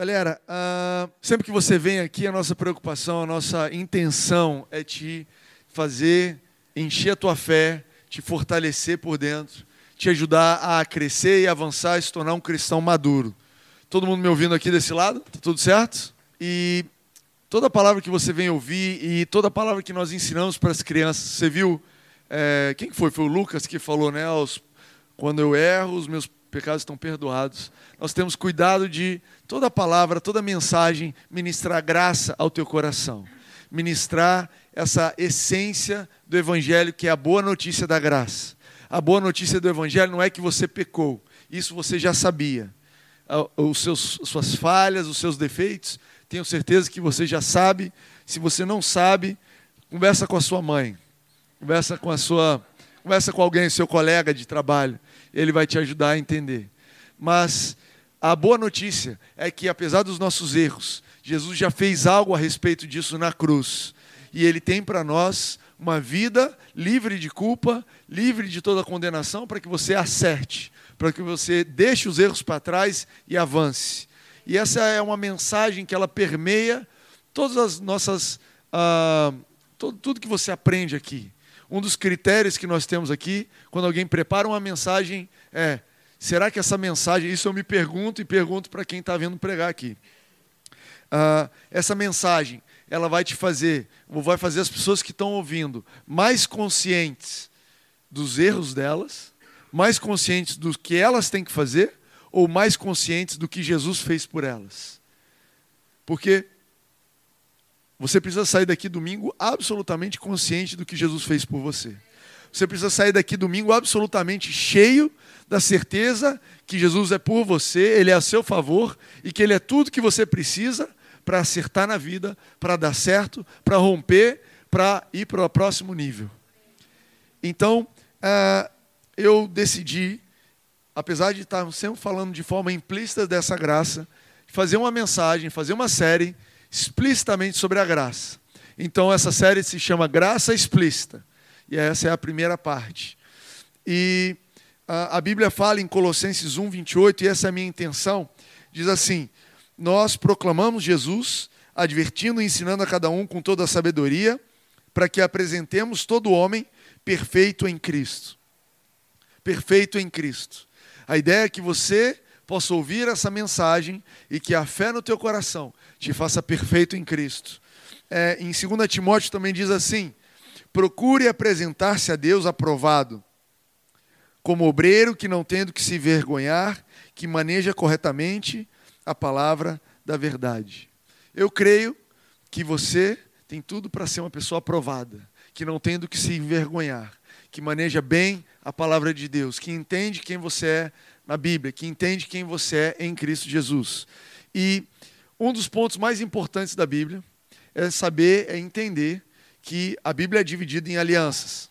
Galera, uh, sempre que você vem aqui, a nossa preocupação, a nossa intenção é te fazer encher a tua fé, te fortalecer por dentro, te ajudar a crescer e avançar e se tornar um cristão maduro. Todo mundo me ouvindo aqui desse lado? Tá tudo certo? E toda palavra que você vem ouvir e toda palavra que nós ensinamos para as crianças, você viu? É, quem foi? Foi o Lucas que falou, né? Os, quando eu erro, os meus pecados estão perdoados. Nós temos cuidado de toda palavra, toda mensagem ministrar graça ao teu coração, ministrar essa essência do evangelho que é a boa notícia da graça. A boa notícia do evangelho não é que você pecou, isso você já sabia. Os seus, suas falhas, os seus defeitos, tenho certeza que você já sabe. Se você não sabe, conversa com a sua mãe, conversa com a sua, conversa com alguém, seu colega de trabalho ele vai te ajudar a entender. Mas a boa notícia é que, apesar dos nossos erros, Jesus já fez algo a respeito disso na cruz. E ele tem para nós uma vida livre de culpa, livre de toda condenação, para que você acerte, para que você deixe os erros para trás e avance. E essa é uma mensagem que ela permeia todas as nossas. Todo, tudo que você aprende aqui. Um dos critérios que nós temos aqui, quando alguém prepara uma mensagem, é: será que essa mensagem, isso eu me pergunto e pergunto para quem está vendo pregar aqui. Uh, essa mensagem, ela vai te fazer, ou vai fazer as pessoas que estão ouvindo mais conscientes dos erros delas, mais conscientes do que elas têm que fazer, ou mais conscientes do que Jesus fez por elas. Porque você precisa sair daqui domingo absolutamente consciente do que Jesus fez por você. Você precisa sair daqui domingo absolutamente cheio da certeza que Jesus é por você, Ele é a seu favor e que Ele é tudo que você precisa para acertar na vida, para dar certo, para romper, para ir para o próximo nível. Então, uh, eu decidi, apesar de estar sempre falando de forma implícita dessa graça, fazer uma mensagem, fazer uma série explicitamente sobre a graça. Então, essa série se chama Graça Explícita. E essa é a primeira parte. E a, a Bíblia fala em Colossenses 1, 28, e essa é a minha intenção. Diz assim: Nós proclamamos Jesus, advertindo e ensinando a cada um com toda a sabedoria, para que apresentemos todo homem perfeito em Cristo. Perfeito em Cristo. A ideia é que você possa ouvir essa mensagem e que a fé no teu coração te faça perfeito em Cristo. É, em 2 Timóteo também diz assim: procure apresentar-se a Deus aprovado, como obreiro que não tendo que se vergonhar, que maneja corretamente a palavra da verdade. Eu creio que você tem tudo para ser uma pessoa aprovada, que não tendo que se envergonhar, que maneja bem a palavra de Deus, que entende quem você é na Bíblia, que entende quem você é em Cristo Jesus. E um dos pontos mais importantes da Bíblia é saber, é entender que a Bíblia é dividida em alianças.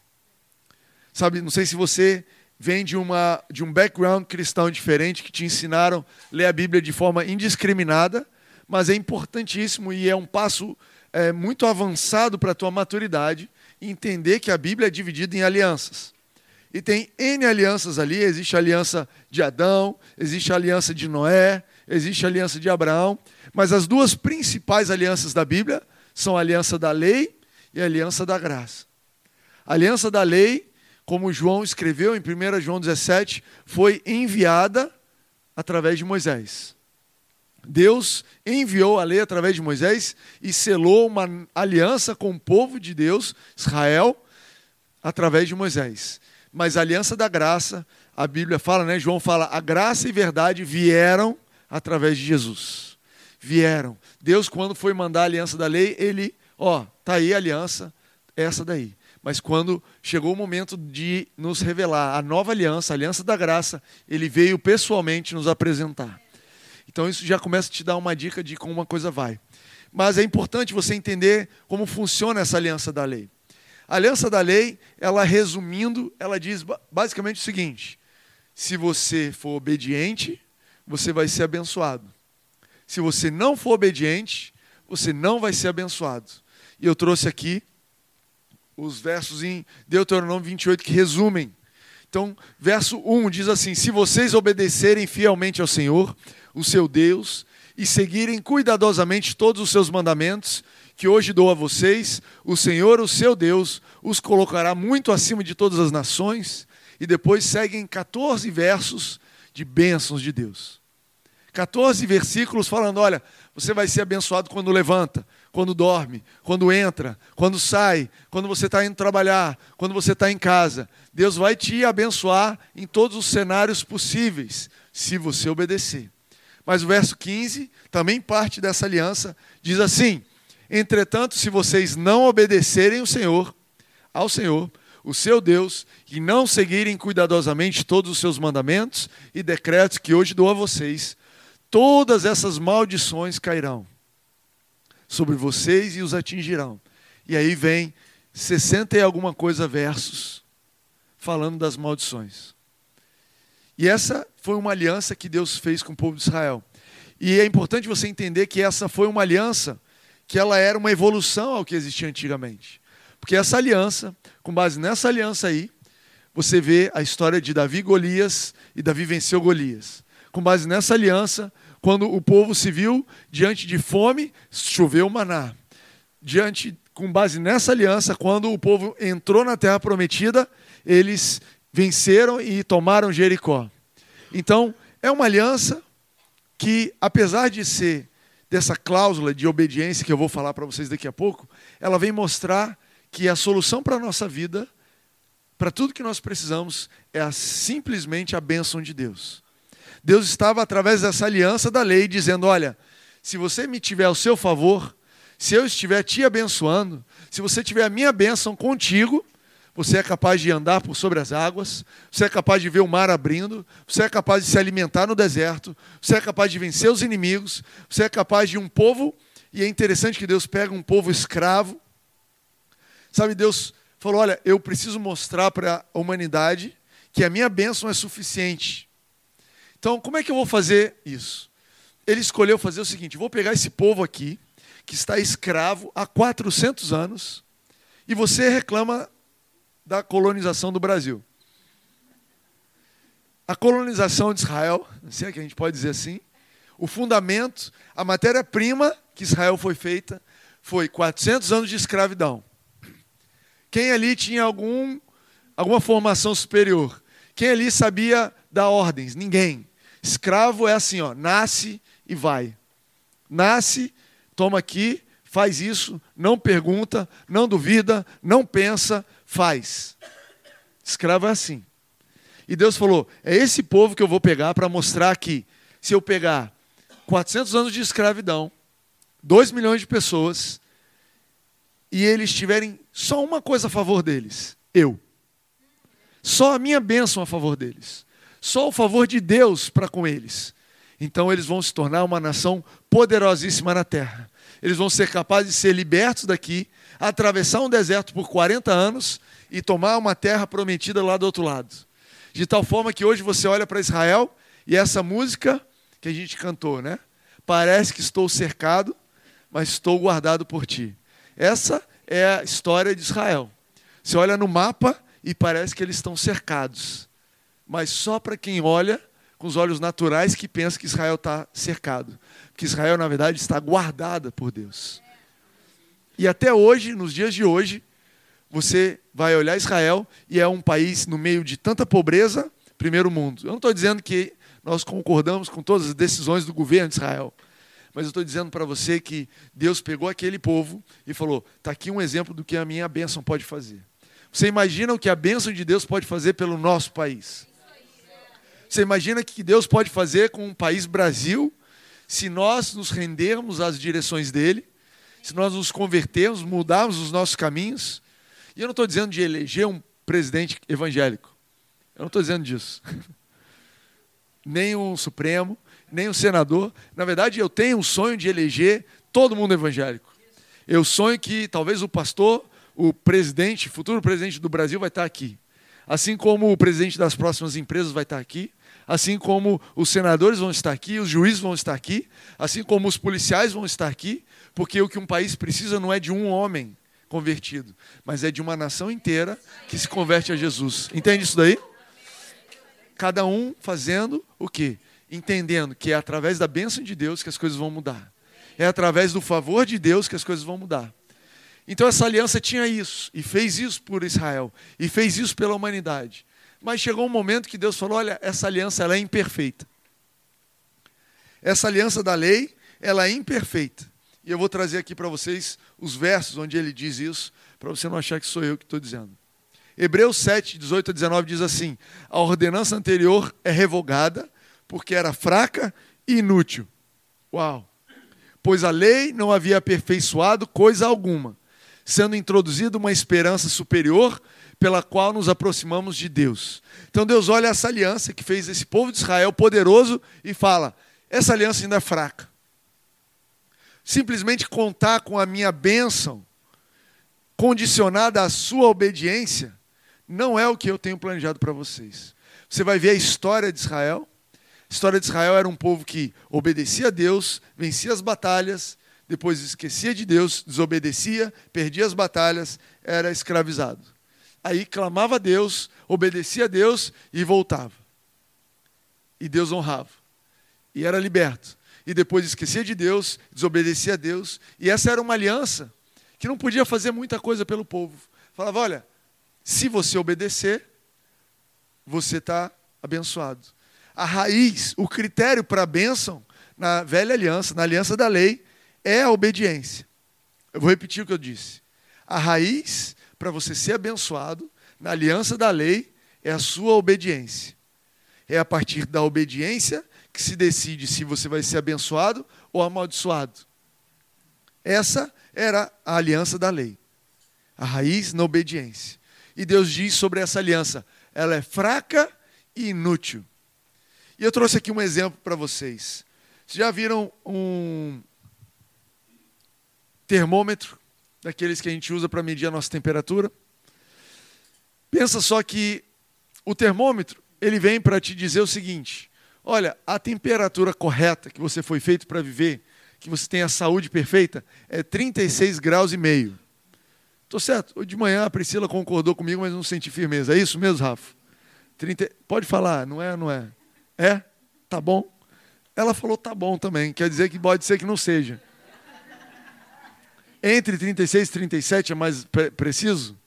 Sabe, não sei se você vem de, uma, de um background cristão diferente, que te ensinaram a ler a Bíblia de forma indiscriminada, mas é importantíssimo e é um passo é, muito avançado para a tua maturidade entender que a Bíblia é dividida em alianças. E tem N alianças ali, existe a aliança de Adão, existe a aliança de Noé, existe a aliança de Abraão, mas as duas principais alianças da Bíblia são a aliança da lei e a aliança da graça. A aliança da lei, como João escreveu em 1 João 17, foi enviada através de Moisés. Deus enviou a lei através de Moisés e selou uma aliança com o povo de Deus, Israel, através de Moisés. Mas a aliança da graça, a Bíblia fala, né? João fala, a graça e verdade vieram através de Jesus. Vieram. Deus, quando foi mandar a aliança da lei, ele, ó, tá aí a aliança, essa daí. Mas quando chegou o momento de nos revelar a nova aliança, a aliança da graça, ele veio pessoalmente nos apresentar. Então isso já começa a te dar uma dica de como uma coisa vai. Mas é importante você entender como funciona essa aliança da lei. A aliança da lei, ela resumindo, ela diz basicamente o seguinte: se você for obediente, você vai ser abençoado. Se você não for obediente, você não vai ser abençoado. E eu trouxe aqui os versos em Deuteronômio 28 que resumem. Então, verso 1 diz assim: Se vocês obedecerem fielmente ao Senhor, o seu Deus, e seguirem cuidadosamente todos os seus mandamentos, que hoje dou a vocês, o Senhor, o seu Deus, os colocará muito acima de todas as nações. E depois seguem 14 versos de bênçãos de Deus. 14 versículos falando: olha, você vai ser abençoado quando levanta, quando dorme, quando entra, quando sai, quando você está indo trabalhar, quando você está em casa. Deus vai te abençoar em todos os cenários possíveis, se você obedecer. Mas o verso 15, também parte dessa aliança, diz assim: Entretanto, se vocês não obedecerem o Senhor, ao Senhor, o seu Deus, e não seguirem cuidadosamente todos os seus mandamentos e decretos que hoje dou a vocês, todas essas maldições cairão sobre vocês e os atingirão. E aí vem 60 e alguma coisa versos falando das maldições. E essa foi uma aliança que Deus fez com o povo de Israel. E é importante você entender que essa foi uma aliança que ela era uma evolução ao que existia antigamente. Porque essa aliança, com base nessa aliança aí, você vê a história de Davi e Golias e Davi venceu Golias. Com base nessa aliança, quando o povo se viu diante de fome, choveu maná. Diante, com base nessa aliança, quando o povo entrou na terra prometida, eles venceram e tomaram Jericó. Então, é uma aliança que, apesar de ser dessa cláusula de obediência que eu vou falar para vocês daqui a pouco, ela vem mostrar que a solução para a nossa vida, para tudo que nós precisamos, é a, simplesmente a bênção de Deus. Deus estava, através dessa aliança da lei, dizendo: olha, se você me tiver ao seu favor, se eu estiver te abençoando, se você tiver a minha bênção contigo, você é capaz de andar por sobre as águas, você é capaz de ver o mar abrindo, você é capaz de se alimentar no deserto, você é capaz de vencer os inimigos, você é capaz de um povo, e é interessante que Deus pega um povo escravo. Sabe, Deus falou: Olha, eu preciso mostrar para a humanidade que a minha bênção é suficiente. Então, como é que eu vou fazer isso? Ele escolheu fazer o seguinte: vou pegar esse povo aqui, que está escravo há 400 anos, e você reclama da colonização do Brasil. A colonização de Israel, não sei que a gente pode dizer assim, o fundamento, a matéria-prima que Israel foi feita foi 400 anos de escravidão. Quem ali tinha algum, alguma formação superior? Quem ali sabia dar ordens? Ninguém. Escravo é assim, ó, nasce e vai. Nasce, toma aqui, faz isso, não pergunta, não duvida, não pensa, faz. Escravo é assim. E Deus falou: é esse povo que eu vou pegar para mostrar que, se eu pegar 400 anos de escravidão, 2 milhões de pessoas, e eles tiverem só uma coisa a favor deles: eu. Só a minha bênção a favor deles. Só o favor de Deus para com eles. Então eles vão se tornar uma nação poderosíssima na terra. Eles vão ser capazes de ser libertos daqui atravessar um deserto por 40 anos e tomar uma terra prometida lá do outro lado. De tal forma que hoje você olha para Israel e essa música que a gente cantou, né? Parece que estou cercado, mas estou guardado por ti. Essa é a história de Israel. Você olha no mapa e parece que eles estão cercados. Mas só para quem olha com os olhos naturais que pensa que Israel está cercado. Porque Israel, na verdade, está guardada por Deus. E até hoje, nos dias de hoje, você vai olhar Israel e é um país no meio de tanta pobreza, primeiro mundo. Eu não estou dizendo que nós concordamos com todas as decisões do governo de Israel. Mas eu estou dizendo para você que Deus pegou aquele povo e falou: está aqui um exemplo do que a minha bênção pode fazer. Você imagina o que a bênção de Deus pode fazer pelo nosso país? Você imagina o que Deus pode fazer com o país Brasil se nós nos rendermos às direções dele se nós nos convertermos, mudarmos os nossos caminhos. E eu não estou dizendo de eleger um presidente evangélico. Eu não estou dizendo disso. nem um Supremo, nem um senador. Na verdade, eu tenho um sonho de eleger todo mundo evangélico. Eu sonho que talvez o pastor, o presidente, futuro presidente do Brasil vai estar aqui. Assim como o presidente das próximas empresas vai estar aqui, assim como os senadores vão estar aqui, os juízes vão estar aqui, assim como os policiais vão estar aqui, porque o que um país precisa não é de um homem convertido, mas é de uma nação inteira que se converte a Jesus. Entende isso daí? Cada um fazendo o quê? entendendo que é através da bênção de Deus que as coisas vão mudar. É através do favor de Deus que as coisas vão mudar. Então essa aliança tinha isso, e fez isso por Israel, e fez isso pela humanidade. Mas chegou um momento que Deus falou: olha, essa aliança ela é imperfeita. Essa aliança da lei, ela é imperfeita. E eu vou trazer aqui para vocês os versos onde ele diz isso, para você não achar que sou eu que estou dizendo. Hebreus 7, 18 a 19 diz assim: A ordenança anterior é revogada, porque era fraca e inútil. Uau! Pois a lei não havia aperfeiçoado coisa alguma, sendo introduzida uma esperança superior pela qual nos aproximamos de Deus. Então Deus olha essa aliança que fez esse povo de Israel poderoso e fala: essa aliança ainda é fraca. Simplesmente contar com a minha bênção, condicionada à sua obediência, não é o que eu tenho planejado para vocês. Você vai ver a história de Israel. A história de Israel era um povo que obedecia a Deus, vencia as batalhas, depois esquecia de Deus, desobedecia, perdia as batalhas, era escravizado. Aí clamava a Deus, obedecia a Deus e voltava. E Deus honrava. E era liberto. E depois esquecia de Deus, desobedecia a Deus. E essa era uma aliança que não podia fazer muita coisa pelo povo. Falava: olha, se você obedecer, você está abençoado. A raiz, o critério para a bênção na velha aliança, na aliança da lei, é a obediência. Eu vou repetir o que eu disse. A raiz para você ser abençoado na aliança da lei é a sua obediência. É a partir da obediência que se decide se você vai ser abençoado ou amaldiçoado. Essa era a aliança da lei. A raiz na obediência. E Deus diz sobre essa aliança: ela é fraca e inútil. E eu trouxe aqui um exemplo para vocês. Vocês já viram um termômetro daqueles que a gente usa para medir a nossa temperatura. Pensa só que o termômetro, ele vem para te dizer o seguinte: olha, a temperatura correta que você foi feito para viver, que você tem a saúde perfeita, é 36 graus e meio. Tô certo? De manhã a Priscila concordou comigo, mas não senti firmeza. É isso mesmo, Rafa? 30... Pode falar, não é, não é? É? Tá bom? Ela falou tá bom também, quer dizer que pode ser que não seja. Entre 36 e 37 é mais pre preciso?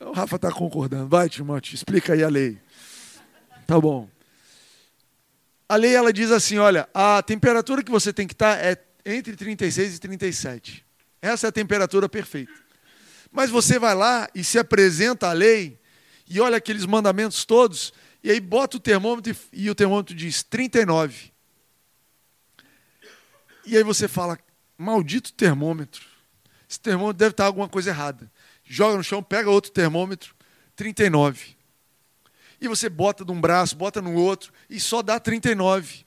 O Rafa está concordando. Vai, Timóteo, explica aí a lei. Tá bom. A lei ela diz assim: olha, a temperatura que você tem que estar tá é entre 36 e 37. Essa é a temperatura perfeita. Mas você vai lá e se apresenta a lei e olha aqueles mandamentos todos, e aí bota o termômetro e o termômetro diz 39. E aí você fala: Maldito termômetro. Esse termômetro deve estar alguma coisa errada. Joga no chão, pega outro termômetro, 39. E você bota de um braço, bota no outro, e só dá 39.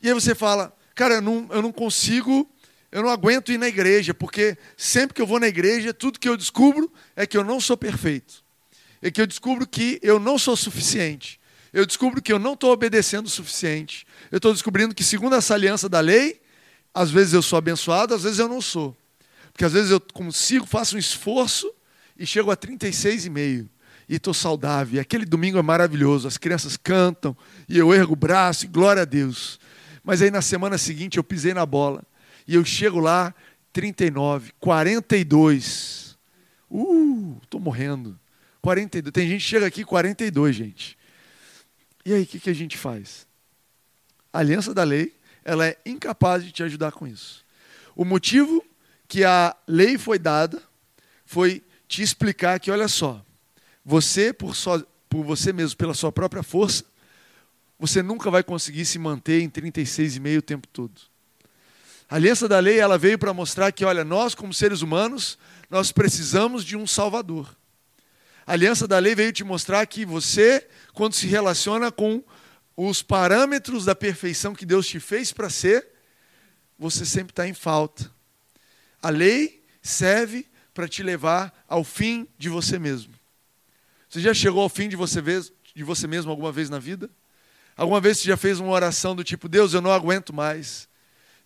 E aí você fala, cara, eu não, eu não consigo, eu não aguento ir na igreja, porque sempre que eu vou na igreja, tudo que eu descubro é que eu não sou perfeito. É que eu descubro que eu não sou suficiente. Eu descubro que eu não estou obedecendo o suficiente. Eu estou descobrindo que, segundo essa aliança da lei, às vezes eu sou abençoado, às vezes eu não sou. Porque às vezes eu consigo, faço um esforço e chego a 36,5 e estou saudável. E aquele domingo é maravilhoso, as crianças cantam e eu ergo o braço e glória a Deus. Mas aí na semana seguinte eu pisei na bola e eu chego lá 39, 42. Uh, estou morrendo. 42. Tem gente que chega aqui 42, gente. E aí o que, que a gente faz? Aliança da lei ela é incapaz de te ajudar com isso. O motivo que a lei foi dada foi te explicar que, olha só, você, por, só, por você mesmo, pela sua própria força, você nunca vai conseguir se manter em 36,5 o tempo todo. A aliança da lei ela veio para mostrar que, olha, nós como seres humanos, nós precisamos de um Salvador. A aliança da lei veio te mostrar que você, quando se relaciona com os parâmetros da perfeição que Deus te fez para ser, você sempre está em falta. A lei serve para te levar ao fim de você mesmo. Você já chegou ao fim de você, de você mesmo alguma vez na vida? Alguma vez você já fez uma oração do tipo: Deus, eu não aguento mais.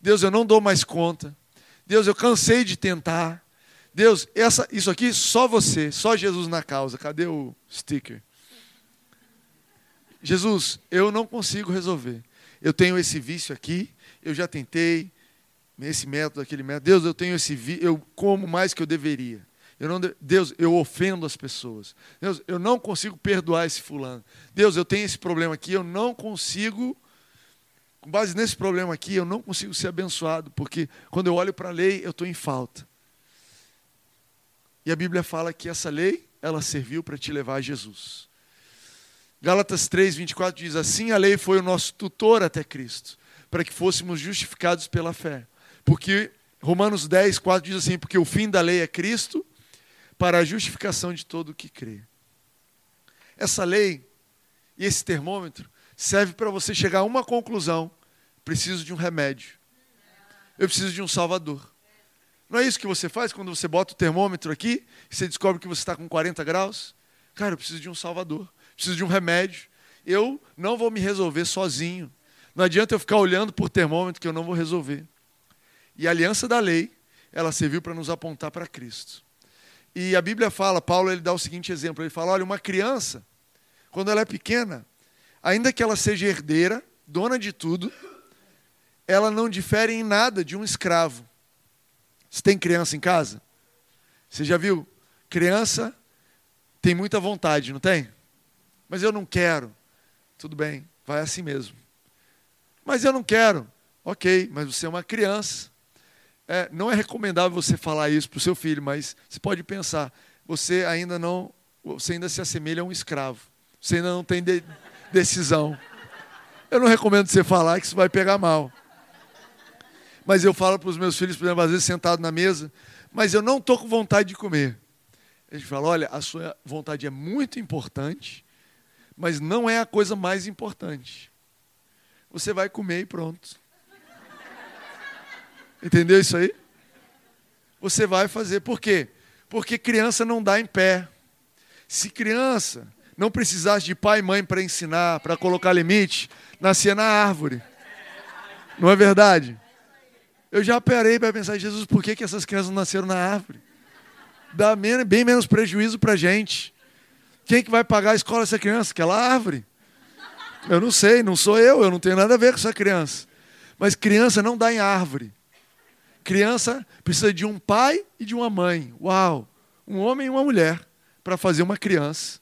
Deus, eu não dou mais conta. Deus, eu cansei de tentar. Deus, essa, isso aqui só você, só Jesus na causa. Cadê o sticker? Jesus, eu não consigo resolver. Eu tenho esse vício aqui, eu já tentei, esse método, aquele método. Deus, eu tenho esse vício, eu como mais que eu deveria. Eu não, Deus, eu ofendo as pessoas. Deus, eu não consigo perdoar esse fulano. Deus, eu tenho esse problema aqui, eu não consigo, com base nesse problema aqui, eu não consigo ser abençoado, porque quando eu olho para a lei, eu estou em falta. E a Bíblia fala que essa lei, ela serviu para te levar a Jesus. Gálatas 3, 24 diz: Assim a lei foi o nosso tutor até Cristo, para que fôssemos justificados pela fé. Porque Romanos 10, 4 diz assim: Porque o fim da lei é Cristo, para a justificação de todo o que crê. Essa lei e esse termômetro serve para você chegar a uma conclusão: preciso de um remédio. Eu preciso de um salvador. Não é isso que você faz quando você bota o termômetro aqui e você descobre que você está com 40 graus? Cara, eu preciso de um salvador preciso de um remédio. Eu não vou me resolver sozinho. Não adianta eu ficar olhando por termômetro que eu não vou resolver. E a aliança da lei, ela serviu para nos apontar para Cristo. E a Bíblia fala, Paulo ele dá o seguinte exemplo, ele fala, olha, uma criança, quando ela é pequena, ainda que ela seja herdeira, dona de tudo, ela não difere em nada de um escravo. Você tem criança em casa? Você já viu? Criança tem muita vontade, não tem? Mas eu não quero. Tudo bem, vai assim mesmo. Mas eu não quero. Ok, mas você é uma criança. É, não é recomendável você falar isso para o seu filho, mas você pode pensar, você ainda não, você ainda se assemelha a um escravo. Você ainda não tem de, decisão. Eu não recomendo você falar que isso vai pegar mal. Mas eu falo para os meus filhos, por exemplo, às vezes sentado na mesa, mas eu não estou com vontade de comer. A gente fala, olha, a sua vontade é muito importante, mas não é a coisa mais importante. Você vai comer e pronto. Entendeu isso aí? Você vai fazer. Por quê? Porque criança não dá em pé. Se criança não precisasse de pai e mãe para ensinar, para colocar limite, nascia na árvore. Não é verdade? Eu já parei para pensar, Jesus, por que, que essas crianças não nasceram na árvore? Dá bem menos prejuízo para a gente. Quem que vai pagar a escola dessa criança? Aquela árvore. Eu não sei, não sou eu, eu não tenho nada a ver com essa criança. Mas criança não dá em árvore. Criança precisa de um pai e de uma mãe. Uau! Um homem e uma mulher para fazer uma criança.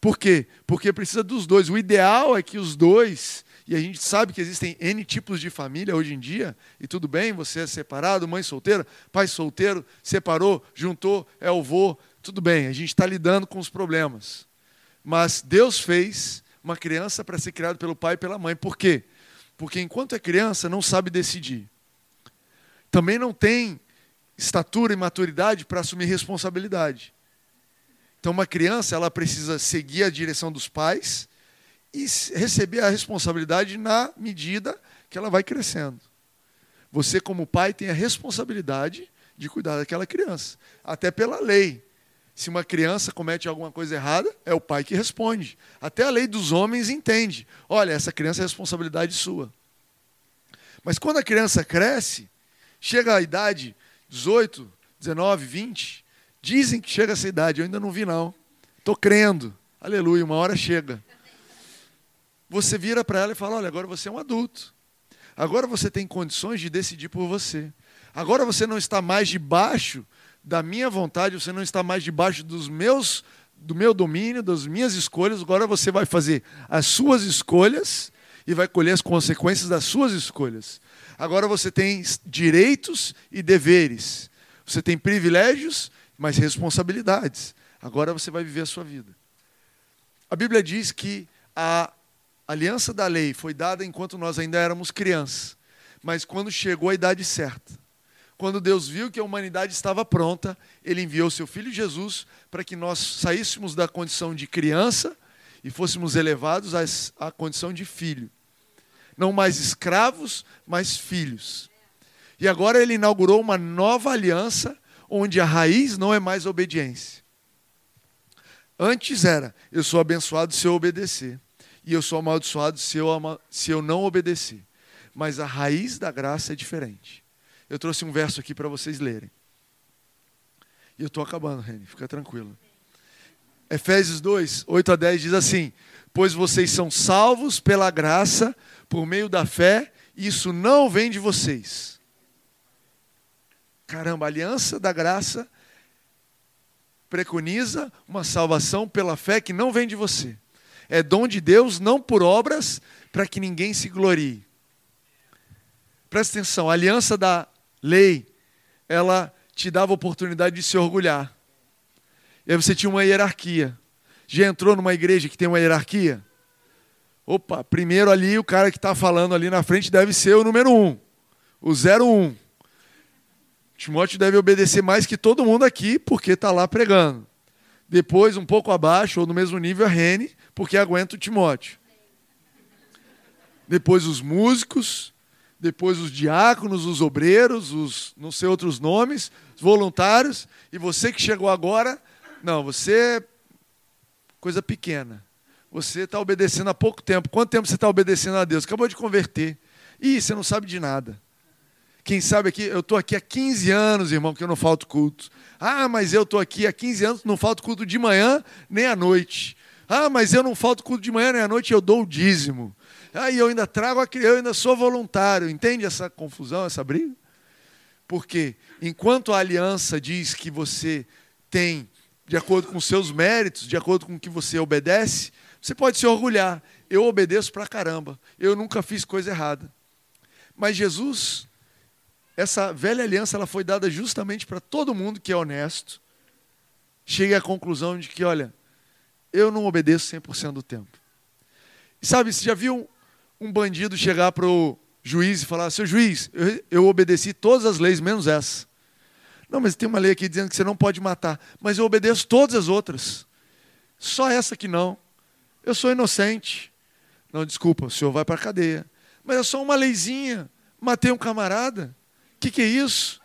Por quê? Porque precisa dos dois. O ideal é que os dois, e a gente sabe que existem N tipos de família hoje em dia, e tudo bem, você é separado, mãe solteira, pai solteiro, separou, juntou, é o vô, tudo bem, a gente está lidando com os problemas. Mas Deus fez uma criança para ser criada pelo pai e pela mãe. Por quê? Porque enquanto é criança, não sabe decidir. Também não tem estatura e maturidade para assumir responsabilidade. Então, uma criança ela precisa seguir a direção dos pais e receber a responsabilidade na medida que ela vai crescendo. Você, como pai, tem a responsabilidade de cuidar daquela criança, até pela lei. Se uma criança comete alguma coisa errada, é o pai que responde. Até a lei dos homens entende. Olha, essa criança é responsabilidade sua. Mas quando a criança cresce, chega à idade 18, 19, 20, dizem que chega essa idade, eu ainda não vi não. Estou crendo. Aleluia, uma hora chega. Você vira para ela e fala: Olha, agora você é um adulto. Agora você tem condições de decidir por você. Agora você não está mais debaixo da minha vontade, você não está mais debaixo dos meus do meu domínio, das minhas escolhas. Agora você vai fazer as suas escolhas e vai colher as consequências das suas escolhas. Agora você tem direitos e deveres. Você tem privilégios, mas responsabilidades. Agora você vai viver a sua vida. A Bíblia diz que a aliança da lei foi dada enquanto nós ainda éramos crianças, mas quando chegou a idade certa, quando Deus viu que a humanidade estava pronta, ele enviou seu filho Jesus para que nós saíssemos da condição de criança e fôssemos elevados à condição de filho. Não mais escravos, mas filhos. E agora ele inaugurou uma nova aliança onde a raiz não é mais obediência. Antes era, eu sou abençoado se eu obedecer, e eu sou amaldiçoado se eu, se eu não obedecer. Mas a raiz da graça é diferente. Eu trouxe um verso aqui para vocês lerem. E eu estou acabando, Reni, fica tranquilo. Efésios 2, 8 a 10 diz assim: pois vocês são salvos pela graça, por meio da fé, isso não vem de vocês. Caramba, a aliança da graça preconiza uma salvação pela fé que não vem de você. É dom de Deus, não por obras, para que ninguém se glorie. Presta atenção, a aliança da lei, ela te dava a oportunidade de se orgulhar. E aí você tinha uma hierarquia. Já entrou numa igreja que tem uma hierarquia? Opa, primeiro ali o cara que está falando ali na frente deve ser o número um, o 01. Timóteo deve obedecer mais que todo mundo aqui, porque está lá pregando. Depois, um pouco abaixo, ou no mesmo nível, a Rene, porque aguenta o Timóteo. Depois os músicos, depois os diáconos, os obreiros, os não sei outros nomes, os voluntários, e você que chegou agora, não, você coisa pequena. Você está obedecendo há pouco tempo. Quanto tempo você está obedecendo a Deus? Acabou de converter. Ih, você não sabe de nada. Quem sabe aqui, eu estou aqui há 15 anos, irmão, que eu não falto culto. Ah, mas eu estou aqui há 15 anos, não falto culto de manhã nem à noite. Ah, mas eu não falto culto de manhã nem à noite, eu dou o dízimo. Ah, eu ainda trago a eu ainda sou voluntário. Entende essa confusão, essa briga? Porque enquanto a aliança diz que você tem, de acordo com seus méritos, de acordo com o que você obedece, você pode se orgulhar. Eu obedeço pra caramba. Eu nunca fiz coisa errada. Mas Jesus essa velha aliança ela foi dada justamente para todo mundo que é honesto. Chegue à conclusão de que, olha, eu não obedeço 100% do tempo. E sabe, você já viu um bandido chegar para o juiz e falar: seu juiz, eu, eu obedeci todas as leis, menos essa. Não, mas tem uma lei aqui dizendo que você não pode matar. Mas eu obedeço todas as outras. Só essa que não. Eu sou inocente. Não, desculpa, o senhor vai para a cadeia. Mas é só uma leizinha. Matei um camarada que, que é isso?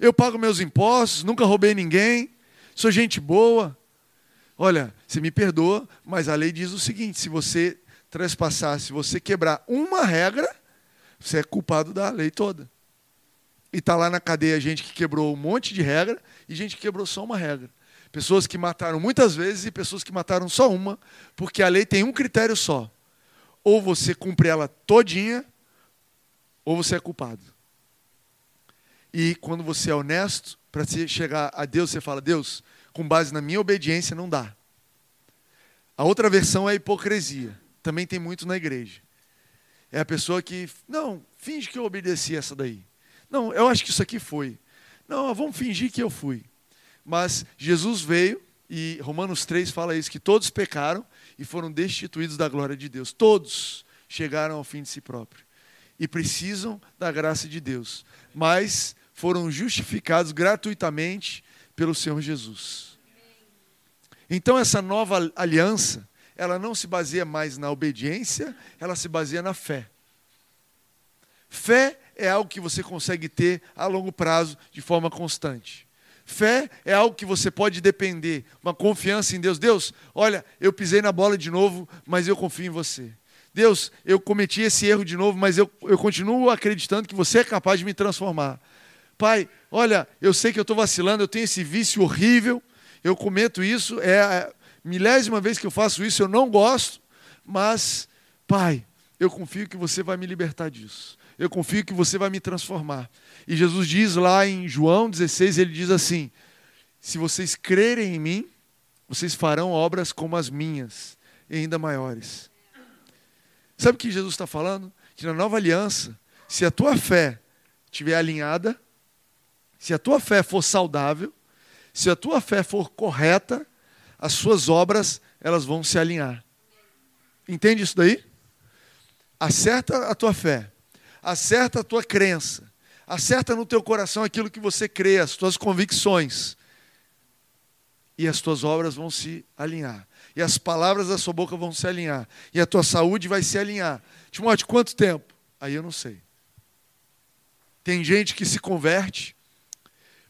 Eu pago meus impostos, nunca roubei ninguém, sou gente boa. Olha, você me perdoa, mas a lei diz o seguinte: se você trespassar, se você quebrar uma regra, você é culpado da lei toda. E está lá na cadeia gente que quebrou um monte de regra e gente que quebrou só uma regra. Pessoas que mataram muitas vezes e pessoas que mataram só uma, porque a lei tem um critério só. Ou você cumpre ela todinha, ou você é culpado. E quando você é honesto, para chegar a Deus, você fala: Deus, com base na minha obediência, não dá. A outra versão é a hipocrisia. Também tem muito na igreja. É a pessoa que, não, finge que eu obedeci essa daí. Não, eu acho que isso aqui foi. Não, vamos fingir que eu fui. Mas Jesus veio, e Romanos 3 fala isso, que todos pecaram e foram destituídos da glória de Deus. Todos chegaram ao fim de si próprio. E precisam da graça de Deus. Mas foram justificados gratuitamente pelo Senhor Jesus. Então essa nova aliança, ela não se baseia mais na obediência, ela se baseia na fé. Fé é algo que você consegue ter a longo prazo de forma constante. Fé é algo que você pode depender, uma confiança em Deus. Deus, olha, eu pisei na bola de novo, mas eu confio em você. Deus, eu cometi esse erro de novo, mas eu, eu continuo acreditando que você é capaz de me transformar. Pai, olha, eu sei que eu estou vacilando, eu tenho esse vício horrível, eu cometo isso, é a milésima vez que eu faço isso, eu não gosto, mas, Pai, eu confio que você vai me libertar disso. Eu confio que você vai me transformar. E Jesus diz lá em João 16, ele diz assim: Se vocês crerem em mim, vocês farão obras como as minhas, e ainda maiores. Sabe o que Jesus está falando? Que na nova aliança, se a tua fé estiver alinhada, se a tua fé for saudável, se a tua fé for correta, as suas obras elas vão se alinhar. Entende isso daí? Acerta a tua fé, acerta a tua crença, acerta no teu coração aquilo que você crê, as tuas convicções. E as tuas obras vão se alinhar. E as palavras da sua boca vão se alinhar. E a tua saúde vai se alinhar. Timóteo, quanto tempo? Aí eu não sei. Tem gente que se converte,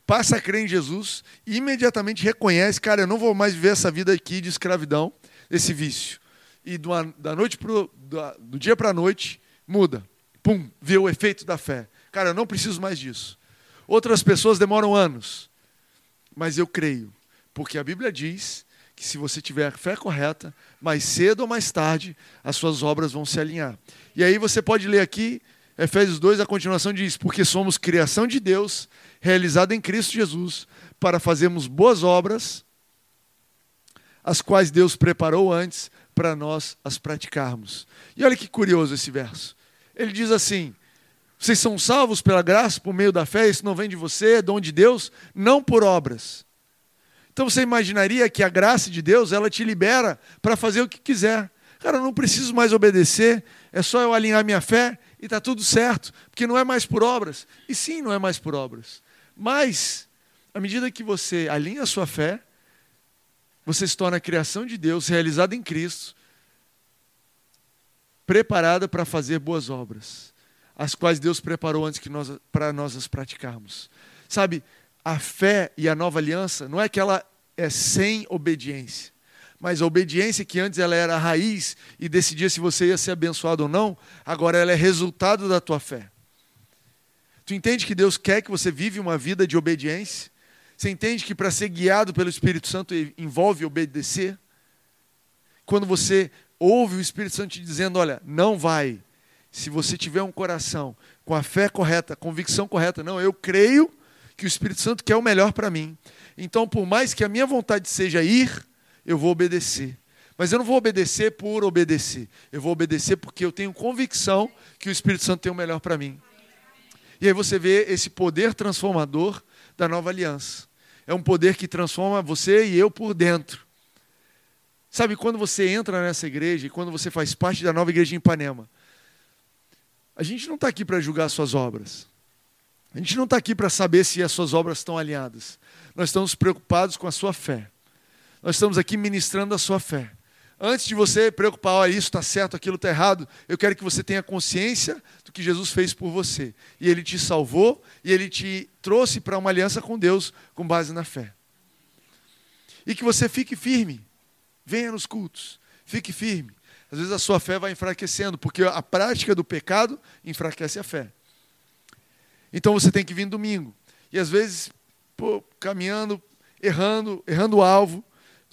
passa a crer em Jesus e imediatamente reconhece, cara, eu não vou mais viver essa vida aqui de escravidão, esse vício. E do, da noite pro, do, do dia para a noite, muda. Pum, vê o efeito da fé. Cara, eu não preciso mais disso. Outras pessoas demoram anos, mas eu creio, porque a Bíblia diz que se você tiver a fé correta, mais cedo ou mais tarde, as suas obras vão se alinhar. E aí você pode ler aqui, Efésios 2, a continuação diz: Porque somos criação de Deus, realizada em Cristo Jesus, para fazermos boas obras, as quais Deus preparou antes para nós as praticarmos. E olha que curioso esse verso. Ele diz assim: Vocês são salvos pela graça, por meio da fé, isso não vem de você, é dom de Deus, não por obras então você imaginaria que a graça de Deus, ela te libera para fazer o que quiser. Cara, eu não preciso mais obedecer, é só eu alinhar minha fé e está tudo certo, porque não é mais por obras. E sim, não é mais por obras. Mas, à medida que você alinha a sua fé, você se torna a criação de Deus, realizada em Cristo, preparada para fazer boas obras, as quais Deus preparou antes que nós, para nós as praticarmos. Sabe, a fé e a nova aliança não é que ela é sem obediência, mas a obediência que antes ela era a raiz e decidia se você ia ser abençoado ou não, agora ela é resultado da tua fé. Tu entende que Deus quer que você vive uma vida de obediência? Você entende que para ser guiado pelo Espírito Santo envolve obedecer? Quando você ouve o Espírito Santo te dizendo, olha, não vai. Se você tiver um coração com a fé correta, convicção correta, não, eu creio que o Espírito Santo quer o melhor para mim. Então, por mais que a minha vontade seja ir, eu vou obedecer. Mas eu não vou obedecer por obedecer. Eu vou obedecer porque eu tenho convicção que o Espírito Santo tem o melhor para mim. E aí você vê esse poder transformador da nova aliança. É um poder que transforma você e eu por dentro. Sabe, quando você entra nessa igreja e quando você faz parte da nova igreja em Ipanema, a gente não está aqui para julgar suas obras. A gente não está aqui para saber se as suas obras estão alinhadas. Nós estamos preocupados com a sua fé. Nós estamos aqui ministrando a sua fé. Antes de você preocupar, olha, isso está certo, aquilo está errado, eu quero que você tenha consciência do que Jesus fez por você. E Ele te salvou e Ele te trouxe para uma aliança com Deus com base na fé. E que você fique firme. Venha nos cultos. Fique firme. Às vezes a sua fé vai enfraquecendo, porque a prática do pecado enfraquece a fé. Então você tem que vir domingo. E às vezes, pô, caminhando, errando, errando o alvo,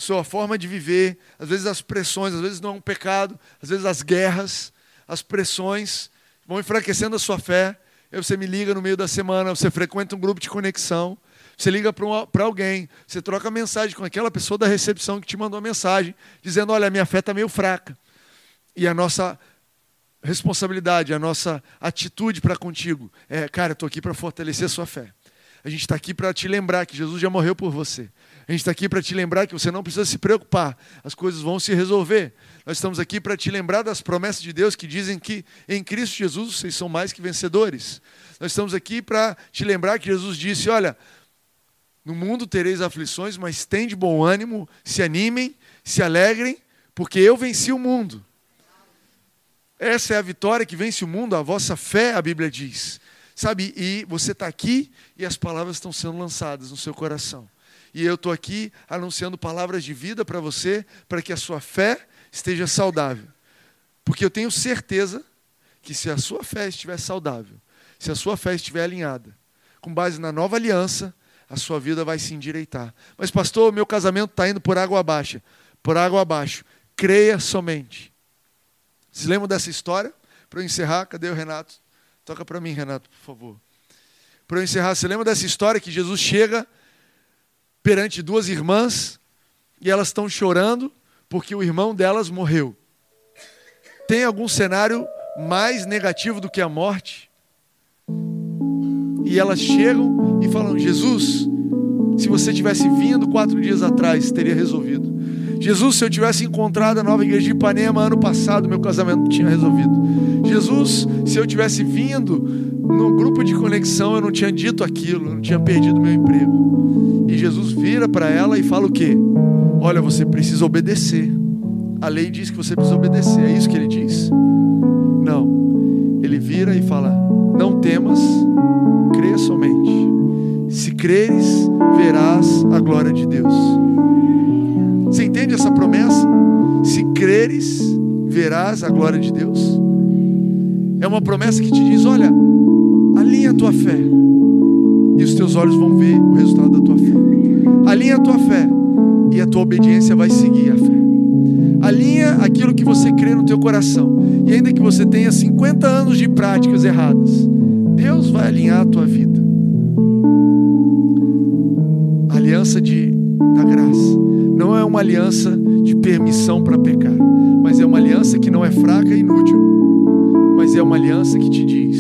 sua forma de viver, às vezes as pressões, às vezes não é um pecado, às vezes as guerras, as pressões vão enfraquecendo a sua fé. Aí você me liga no meio da semana, você frequenta um grupo de conexão, você liga para alguém, você troca mensagem com aquela pessoa da recepção que te mandou a mensagem, dizendo: Olha, minha fé está meio fraca. E a nossa responsabilidade, a nossa atitude para contigo é, cara, estou aqui para fortalecer a sua fé. A gente está aqui para te lembrar que Jesus já morreu por você. A gente está aqui para te lembrar que você não precisa se preocupar, as coisas vão se resolver. Nós estamos aqui para te lembrar das promessas de Deus que dizem que em Cristo Jesus vocês são mais que vencedores. Nós estamos aqui para te lembrar que Jesus disse: Olha, no mundo tereis aflições, mas tem de bom ânimo, se animem, se alegrem, porque eu venci o mundo. Essa é a vitória que vence o mundo, a vossa fé, a Bíblia diz. Sabe, e você está aqui e as palavras estão sendo lançadas no seu coração. E eu estou aqui anunciando palavras de vida para você, para que a sua fé esteja saudável. Porque eu tenho certeza que se a sua fé estiver saudável, se a sua fé estiver alinhada, com base na nova aliança, a sua vida vai se endireitar. Mas, pastor, meu casamento está indo por água abaixo. Por água abaixo. Creia somente vocês lembram dessa história? Para eu encerrar, cadê o Renato? Toca para mim, Renato, por favor. Para eu encerrar, você lembra dessa história que Jesus chega perante duas irmãs e elas estão chorando porque o irmão delas morreu? Tem algum cenário mais negativo do que a morte? E elas chegam e falam: Jesus, se você tivesse vindo quatro dias atrás, teria resolvido. Jesus, se eu tivesse encontrado a nova igreja de Ipanema ano passado, meu casamento tinha resolvido. Jesus, se eu tivesse vindo num grupo de conexão, eu não tinha dito aquilo, eu não tinha perdido meu emprego. E Jesus vira para ela e fala o quê? Olha, você precisa obedecer. A lei diz que você precisa obedecer. É isso que ele diz? Não. Ele vira e fala: Não temas, crê somente. Se creres, verás a glória de Deus. Você entende essa promessa? Se creres, verás a glória de Deus. É uma promessa que te diz: olha, alinha a tua fé, e os teus olhos vão ver o resultado da tua fé. Alinha a tua fé, e a tua obediência vai seguir a fé. Alinha aquilo que você crê no teu coração. E ainda que você tenha 50 anos de práticas erradas, Deus vai alinhar a tua vida. Aliança de, da graça não é uma aliança de permissão para pecar, mas é uma aliança que não é fraca e inútil, mas é uma aliança que te diz: